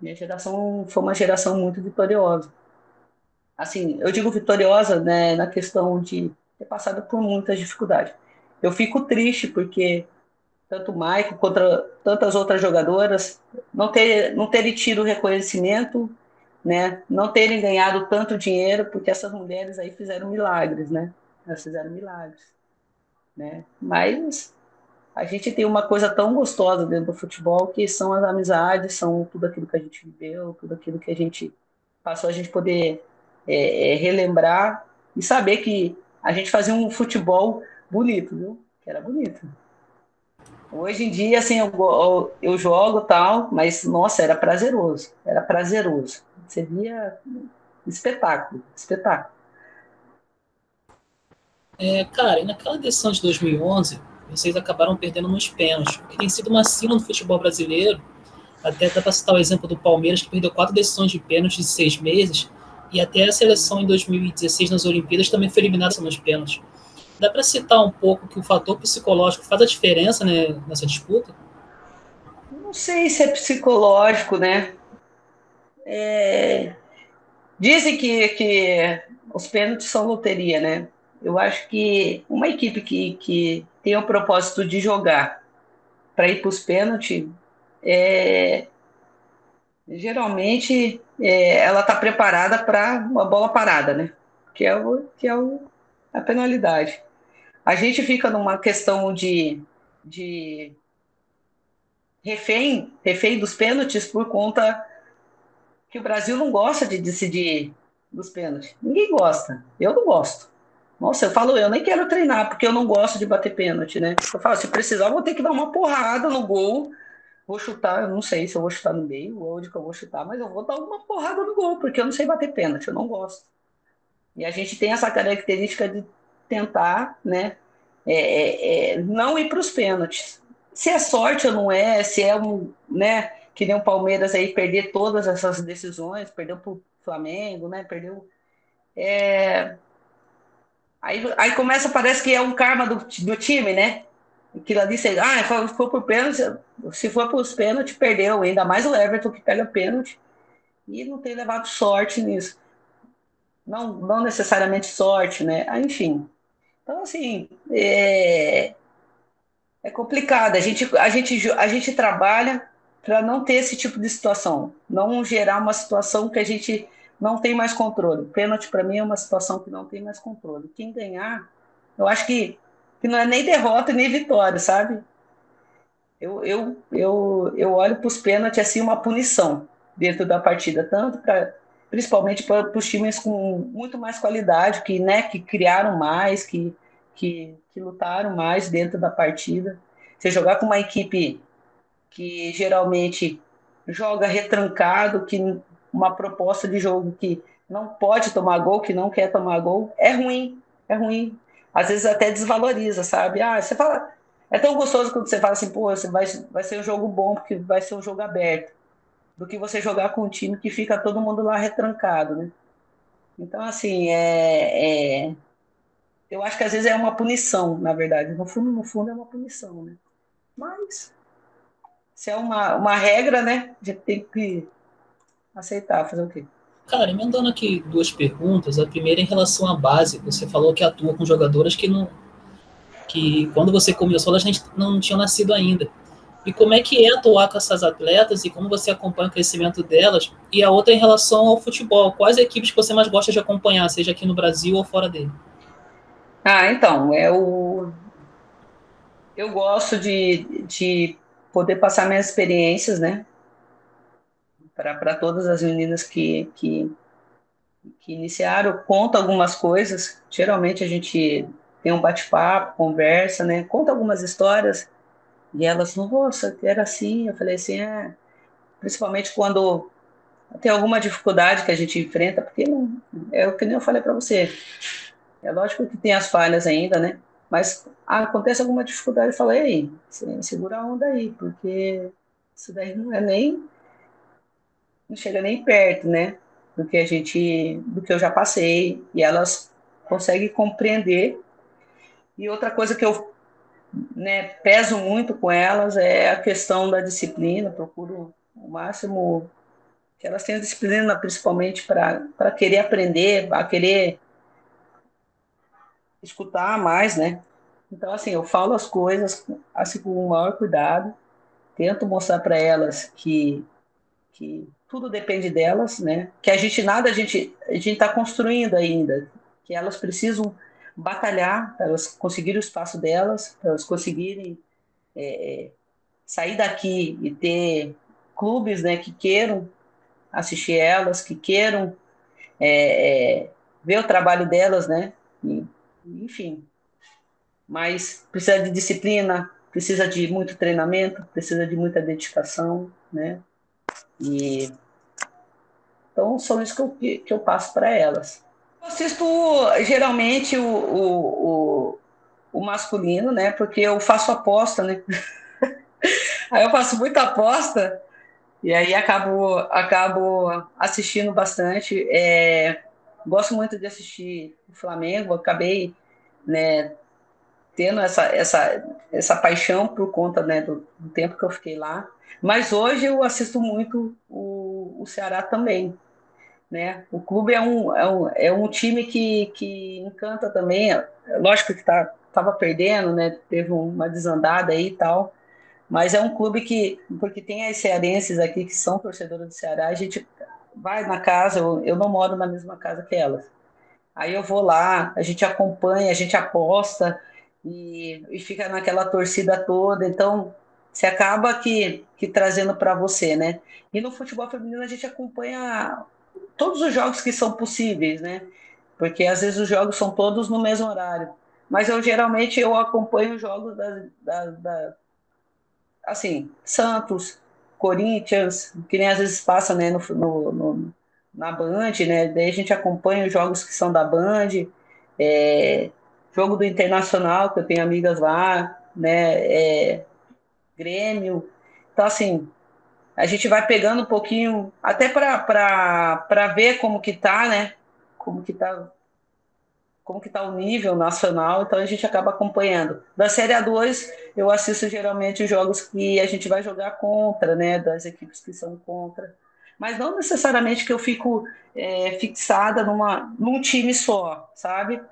Minha geração foi uma geração muito vitoriosa. Assim, eu digo vitoriosa, né, na questão de ter passado por muitas dificuldades. Eu fico triste porque tanto o Maicon quanto tantas outras jogadoras não, ter, não terem tido reconhecimento, né? não terem ganhado tanto dinheiro, porque essas mulheres aí fizeram milagres, né? Elas fizeram milagres. Né? Mas a gente tem uma coisa tão gostosa dentro do futebol que são as amizades, são tudo aquilo que a gente viveu, tudo aquilo que a gente passou, a gente poder é, é, relembrar e saber que a gente fazia um futebol bonito, viu? Que era bonito. Hoje em dia, assim, eu, eu jogo tal, mas, nossa, era prazeroso. Era prazeroso. Você via espetáculo, espetáculo. É, cara, e naquela decisão de 2011, vocês acabaram perdendo nos pênaltis, que tem sido uma sina no futebol brasileiro. Até dá para citar o exemplo do Palmeiras, que perdeu quatro decisões de pênaltis em seis meses, e até a seleção em 2016 nas Olimpíadas também foi eliminada nos pênaltis. Dá para citar um pouco que o fator psicológico faz a diferença né, nessa disputa? Não sei se é psicológico, né? É... Dizem que, que os pênaltis são loteria, né? Eu acho que uma equipe que, que tem o propósito de jogar para ir para os pênaltis, é... geralmente é, ela está preparada para uma bola parada, né? Que é, o, que é o, a penalidade. A gente fica numa questão de, de refém, refém dos pênaltis por conta que o Brasil não gosta de decidir dos pênaltis. Ninguém gosta. Eu não gosto. Nossa, eu falo, eu nem quero treinar, porque eu não gosto de bater pênalti, né? Eu falo, se precisar, vou ter que dar uma porrada no gol. Vou chutar, eu não sei se eu vou chutar no meio ou onde que eu vou chutar, mas eu vou dar uma porrada no gol, porque eu não sei bater pênalti, eu não gosto. E a gente tem essa característica de tentar, né, é, é, é não ir para os pênaltis. Se é sorte ou não é, se é um, né, que nem o Palmeiras aí perder todas essas decisões, perdeu para o Flamengo, né, perdeu. É... Aí, aí começa, parece que é um karma do, do time, né? Aquilo ali, você, ah, foi, foi por pênalti, se for para os pênaltis, perdeu, ainda mais o Everton que pega pênalti e não tem levado sorte nisso. Não, não necessariamente sorte, né? Ah, enfim, então, assim, é, é complicado. A gente, a, gente, a gente trabalha para não ter esse tipo de situação, não gerar uma situação que a gente não tem mais controle. Pênalti, para mim, é uma situação que não tem mais controle. Quem ganhar, eu acho que, que não é nem derrota nem vitória, sabe? Eu, eu, eu, eu olho para os pênaltis assim uma punição dentro da partida, tanto para principalmente para os times com muito mais qualidade, que, né, que criaram mais, que, que, que lutaram mais dentro da partida. Você jogar com uma equipe que geralmente joga retrancado, que uma proposta de jogo que não pode tomar gol, que não quer tomar gol, é ruim, é ruim. Às vezes até desvaloriza, sabe? Ah, você fala, é tão gostoso quando você fala assim, pô, vai, vai ser um jogo bom, porque vai ser um jogo aberto do que você jogar com um time que fica todo mundo lá retrancado, né? Então, assim, é, é, eu acho que às vezes é uma punição, na verdade. No fundo, no fundo é uma punição, né? Mas, se é uma, uma regra, né? A gente tem que aceitar, fazer o quê? Cara, emendando aqui duas perguntas. A primeira em relação à base. Você falou que atua com jogadoras que não. que quando você começou, elas não tinham nascido ainda e como é que é atuar com essas atletas e como você acompanha o crescimento delas. E a outra em relação ao futebol, quais equipes que você mais gosta de acompanhar, seja aqui no Brasil ou fora dele? Ah, então, eu, é eu gosto de, de poder passar minhas experiências, né, para todas as meninas que, que, que iniciaram, eu conto algumas coisas, geralmente a gente tem um bate-papo, conversa, né? Conta algumas histórias. E elas, nossa, era assim. Eu falei assim, é. Principalmente quando tem alguma dificuldade que a gente enfrenta, porque não, é o que nem eu falei para você. É lógico que tem as falhas ainda, né? Mas acontece alguma dificuldade, eu falei, aí, segura a onda aí, porque isso daí não é nem. Não chega nem perto, né? Do que a gente. do que eu já passei. E elas conseguem compreender. E outra coisa que eu né, peso muito com elas é a questão da disciplina, procuro o máximo que elas tenham disciplina, principalmente para querer aprender, a querer escutar mais, né? Então, assim, eu falo as coisas assim com o maior cuidado, tento mostrar para elas que, que tudo depende delas, né? Que a gente nada a gente a gente está construindo ainda, que elas precisam batalhar elas conseguirem o espaço delas, elas conseguirem é, sair daqui e ter clubes, né, que queiram assistir elas, que queiram é, é, ver o trabalho delas, né? E, enfim. Mas precisa de disciplina, precisa de muito treinamento, precisa de muita dedicação, né? E então são isso que eu, que eu passo para elas. Eu assisto geralmente o, o, o, o, masculino, né? Porque eu faço aposta, né? Aí eu faço muita aposta e aí acabo, acabo assistindo bastante. É, gosto muito de assistir o Flamengo, acabei né, tendo essa, essa, essa paixão por conta né, do, do, tempo que eu fiquei lá. Mas hoje eu assisto muito o, o Ceará também. Né? O clube é um, é um, é um time que, que encanta também. Lógico que estava tá, perdendo, né? teve uma desandada aí e tal. Mas é um clube que, porque tem as cearenses aqui que são torcedores do Ceará, a gente vai na casa, eu, eu não moro na mesma casa que elas. Aí eu vou lá, a gente acompanha, a gente aposta e, e fica naquela torcida toda. Então, você acaba que, que trazendo para você, né? E no futebol feminino a gente acompanha todos os jogos que são possíveis, né? Porque às vezes os jogos são todos no mesmo horário. Mas eu geralmente eu acompanho os jogos da, da, da assim, Santos, Corinthians, que nem às vezes passa né, no, no, no na Band, né? Daí a gente acompanha os jogos que são da Band, é, jogo do Internacional, que eu tenho amigas lá, né? É, Grêmio. Então, assim, a gente vai pegando um pouquinho, até para ver como que tá, né? Como que tá como que está o nível nacional, então a gente acaba acompanhando. Da Série A2, eu assisto geralmente os jogos que a gente vai jogar contra, né, das equipes que são contra mas não necessariamente que eu fico é, fixada numa, num time só, sabe?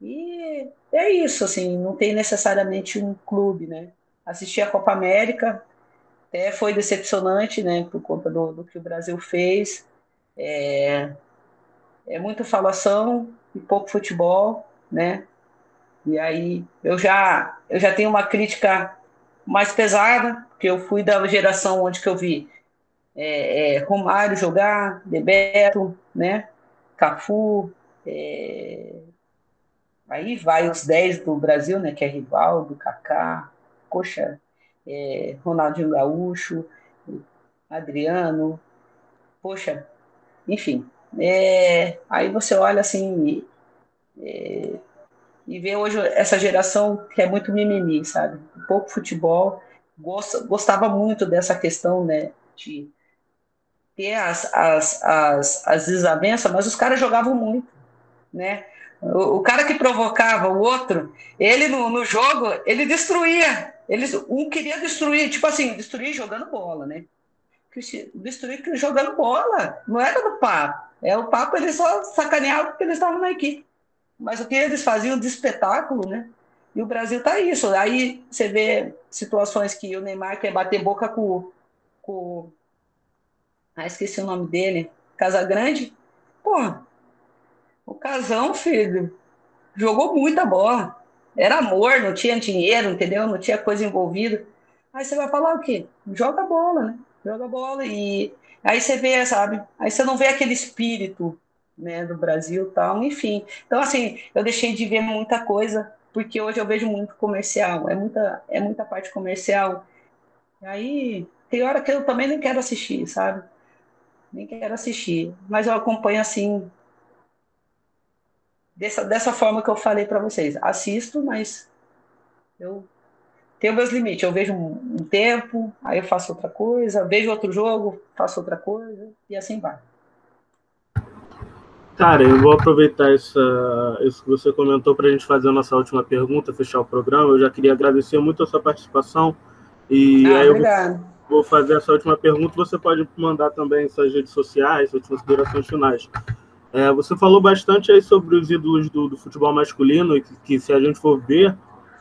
E é isso, assim, não tem necessariamente um clube, né? Assisti a Copa América, até foi decepcionante, né, por conta do, do que o Brasil fez. É, é muita falação e pouco futebol, né? E aí eu já eu já tenho uma crítica mais pesada, porque eu fui da geração onde que eu vi é, é, Romário jogar, Bebeto, né? Cafu, é... aí vai os 10 do Brasil, né? Que é Rivaldo, Kaká, poxa, é, Ronaldinho Gaúcho, Adriano, poxa, enfim. É, aí você olha assim é, e vê hoje essa geração que é muito mimimi, sabe? Pouco futebol, gosta, gostava muito dessa questão, né? De ter as, as, as, as desavenças, mas os caras jogavam muito, né? O, o, cara que provocava o outro, ele no, no jogo, ele destruía. Eles, um queria destruir, tipo assim, destruir jogando bola, né? Destruir jogando bola. Não era do papo. É o papo, eles só sacaneavam porque eles estavam na equipe. Mas o que eles faziam de espetáculo, né? E o Brasil tá isso. Aí você vê situações que o Neymar quer bater boca com, com ah, esqueci o nome dele. Casa Grande. Pô, o Casão, filho, jogou muita bola. Era amor, não tinha dinheiro, entendeu? Não tinha coisa envolvida. Aí você vai falar o quê? Joga bola, né? Joga bola. E aí você vê, sabe? Aí você não vê aquele espírito, né, do Brasil tal, enfim. Então, assim, eu deixei de ver muita coisa, porque hoje eu vejo muito comercial, é muita, é muita parte comercial. E aí, tem hora que eu também nem quero assistir, sabe? Nem quero assistir, mas eu acompanho assim, dessa, dessa forma que eu falei para vocês. Assisto, mas eu tenho meus limites. Eu vejo um, um tempo, aí eu faço outra coisa, vejo outro jogo, faço outra coisa, e assim vai. Cara, eu vou aproveitar essa, isso que você comentou para a gente fazer a nossa última pergunta, fechar o programa. Eu já queria agradecer muito a sua participação. E ah, aí eu vou, vou, fazer essa última pergunta. Você pode mandar também suas redes sociais, suas considerações finais. É, você falou bastante aí sobre os ídolos do, do futebol masculino, que, que, se a gente for ver,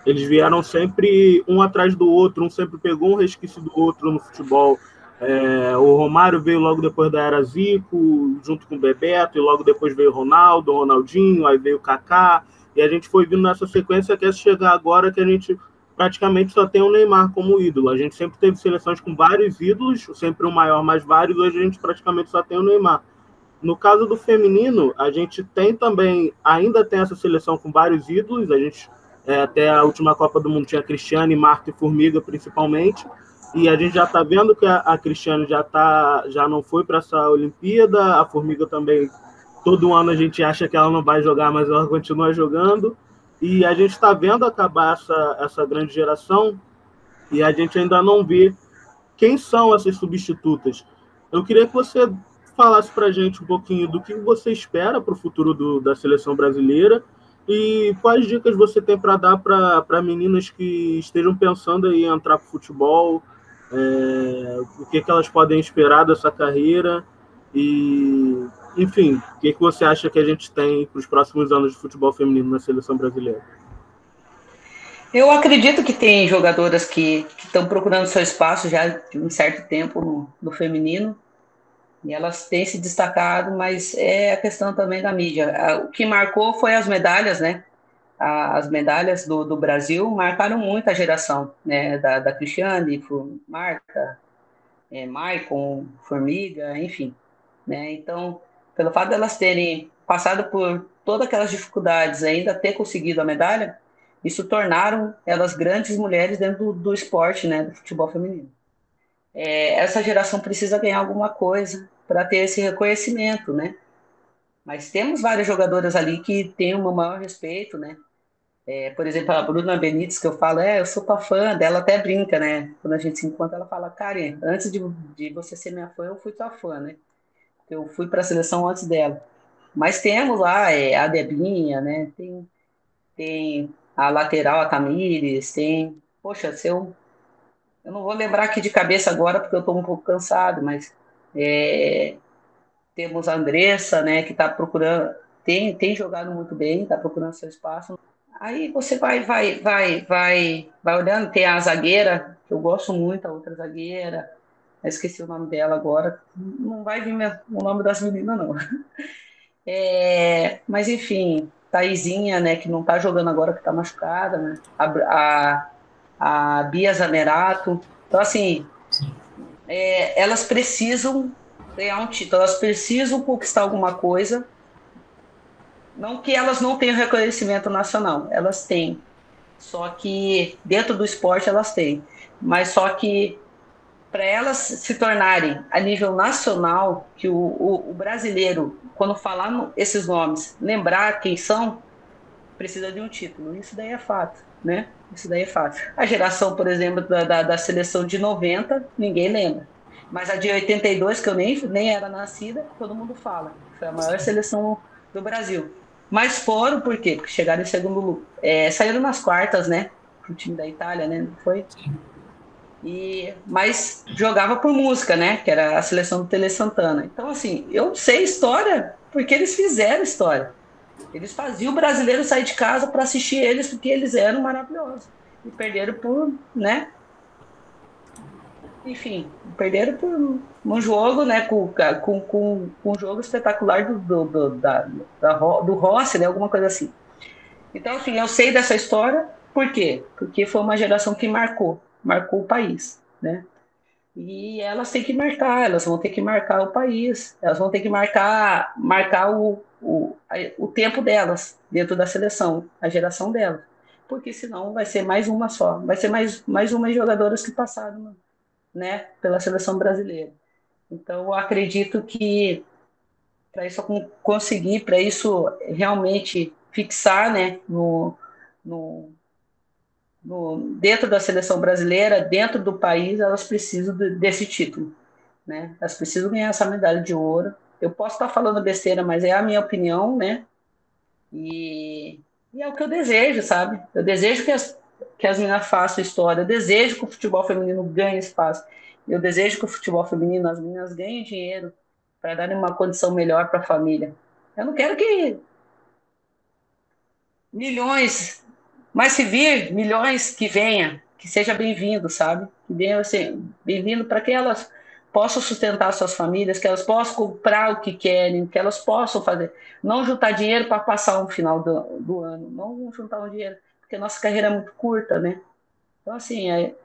eles vieram sempre um atrás do outro, um sempre pegou um resquício do outro no futebol. É, o Romário veio logo depois da era Zico, junto com o Bebeto, e logo depois veio o Ronaldo, o Ronaldinho, aí veio o Kaká, e a gente foi vindo nessa sequência até chegar agora que a gente praticamente só tem o Neymar como ídolo. A gente sempre teve seleções com vários ídolos, sempre o maior, mas vários, hoje a gente praticamente só tem o Neymar. No caso do feminino, a gente tem também, ainda tem essa seleção com vários ídolos, a gente é, até a última Copa do Mundo tinha Cristiane, Marta e Formiga principalmente, e a gente já está vendo que a, a Cristiane já, tá, já não foi para essa Olimpíada, a Formiga também, todo ano a gente acha que ela não vai jogar, mas ela continua jogando. E a gente está vendo acabar essa, essa grande geração e a gente ainda não vê quem são essas substitutas. Eu queria que você falasse para gente um pouquinho do que você espera para o futuro do, da seleção brasileira e quais dicas você tem para dar para meninas que estejam pensando em entrar para o futebol, é, o que, que elas podem esperar dessa carreira e, enfim, o que, que você acha que a gente tem para os próximos anos de futebol feminino na seleção brasileira? Eu acredito que tem jogadoras que estão procurando seu espaço já de um certo tempo no, no, feminino e elas têm se destacado, mas é a questão também da mídia. O que marcou foi as medalhas, né? as medalhas do, do Brasil marcaram muito a geração, né, da, da Cristiane, Marta, é, Maicon, Formiga, enfim, né, então, pelo fato delas terem passado por todas aquelas dificuldades ainda ter conseguido a medalha, isso tornaram elas grandes mulheres dentro do, do esporte, né, do futebol feminino. É, essa geração precisa ganhar alguma coisa para ter esse reconhecimento, né, mas temos várias jogadoras ali que têm um maior respeito, né? É, por exemplo, a Bruna Benites, que eu falo, é, eu sou tua fã, dela até brinca, né? Quando a gente se encontra, ela fala, Karen, antes de, de você ser minha fã, eu fui tua fã, né? Eu fui para a seleção antes dela. Mas temos lá é, a Debinha, né? Tem, tem a lateral, a Tamires, tem. Poxa, se eu. Eu não vou lembrar aqui de cabeça agora, porque eu estou um pouco cansado, mas. É, temos a Andressa, né, que está procurando. Tem, tem jogado muito bem, está procurando seu espaço. Aí você vai, vai, vai, vai, vai olhando, tem a zagueira, que eu gosto muito, a outra zagueira, esqueci o nome dela agora, não vai vir o nome das meninas, não. É, mas enfim, Taizinha, né, que não tá jogando agora, que tá machucada, né? A, a, a Bia Zanerato. Então, assim, é, elas precisam ganhar um título, elas precisam conquistar alguma coisa não que elas não tenham reconhecimento nacional, elas têm. Só que dentro do esporte elas têm. Mas só que para elas se tornarem a nível nacional, que o, o, o brasileiro, quando falar esses nomes, lembrar quem são, precisa de um título. Isso daí é fato, né? Isso daí é fato. A geração, por exemplo, da, da, da seleção de 90, ninguém lembra. Mas a de 82, que eu nem, nem era nascida, todo mundo fala. Foi a maior seleção do Brasil. Mas foram, por quê? Porque chegaram em segundo lugar. É, saíram nas quartas, né? O time da Itália, né? Não foi? E, mas jogava por música, né? Que era a seleção do Tele Santana. Então, assim, eu sei história porque eles fizeram história. Eles faziam o brasileiro sair de casa para assistir eles porque eles eram maravilhosos. E perderam por, né? enfim, perderam por um jogo, né, com, com, com, com um jogo espetacular do, do, do, da, da, do Rossi, né, alguma coisa assim. Então, assim, eu sei dessa história, por quê? Porque foi uma geração que marcou, marcou o país, né? E elas têm que marcar, elas vão ter que marcar o país, elas vão ter que marcar, marcar o, o, o tempo delas dentro da seleção, a geração delas. Porque senão vai ser mais uma só, vai ser mais, mais uma jogadoras que passaram né, pela seleção brasileira. Então, eu acredito que para isso conseguir, para isso realmente fixar né, no, no, no, dentro da seleção brasileira, dentro do país, elas precisam desse título. Né? Elas precisam ganhar essa medalha de ouro. Eu posso estar falando besteira, mas é a minha opinião, né? E, e é o que eu desejo, sabe? Eu desejo que as, que as meninas façam história, eu desejo que o futebol feminino ganhe espaço, eu desejo que o futebol feminino, as meninas ganhem dinheiro para darem uma condição melhor para a família. Eu não quero que milhões, mas se vir milhões que venha, que seja bem-vindo, sabe? Que venha assim, bem-vindo para que elas possam sustentar suas famílias, que elas possam comprar o que querem, que elas possam fazer. Não juntar dinheiro para passar um final do, do, ano, não juntar um dinheiro, porque nossa carreira é muito curta, né? Então, assim, é,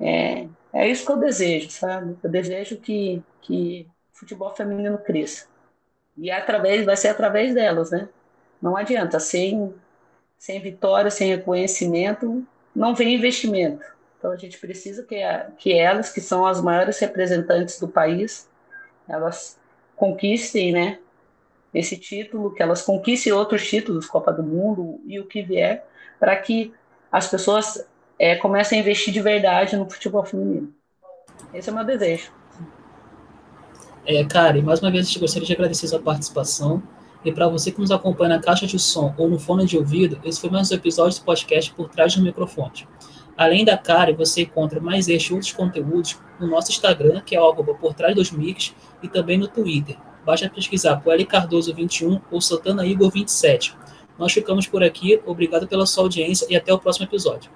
é, é isso que eu desejo, sabe? Eu desejo que, que o futebol feminino cresça. E é através, vai ser através delas, né? Não adianta, sem, sem vitória, sem reconhecimento, não vem investimento. Então a gente precisa que, a, que elas, que são as maiores representantes do país, elas conquistem, né, esse título, que elas conquistem outros títulos, Copa do Mundo e o que vier, para que as pessoas é, comecem a investir de verdade no futebol feminino. Esse é o meu desejo. É, e mais uma vez gente gostaria de agradecer sua participação. E para você que nos acompanha na caixa de som ou no fone de ouvido, esse foi mais um episódio do podcast Por Trás do Microfone. Além da Karen, você encontra mais estes outros conteúdos no nosso Instagram, que é o por trás dos mics, e também no Twitter. Basta pesquisar por L Cardoso 21 ou Santana Igor 27. Nós ficamos por aqui, obrigado pela sua audiência e até o próximo episódio.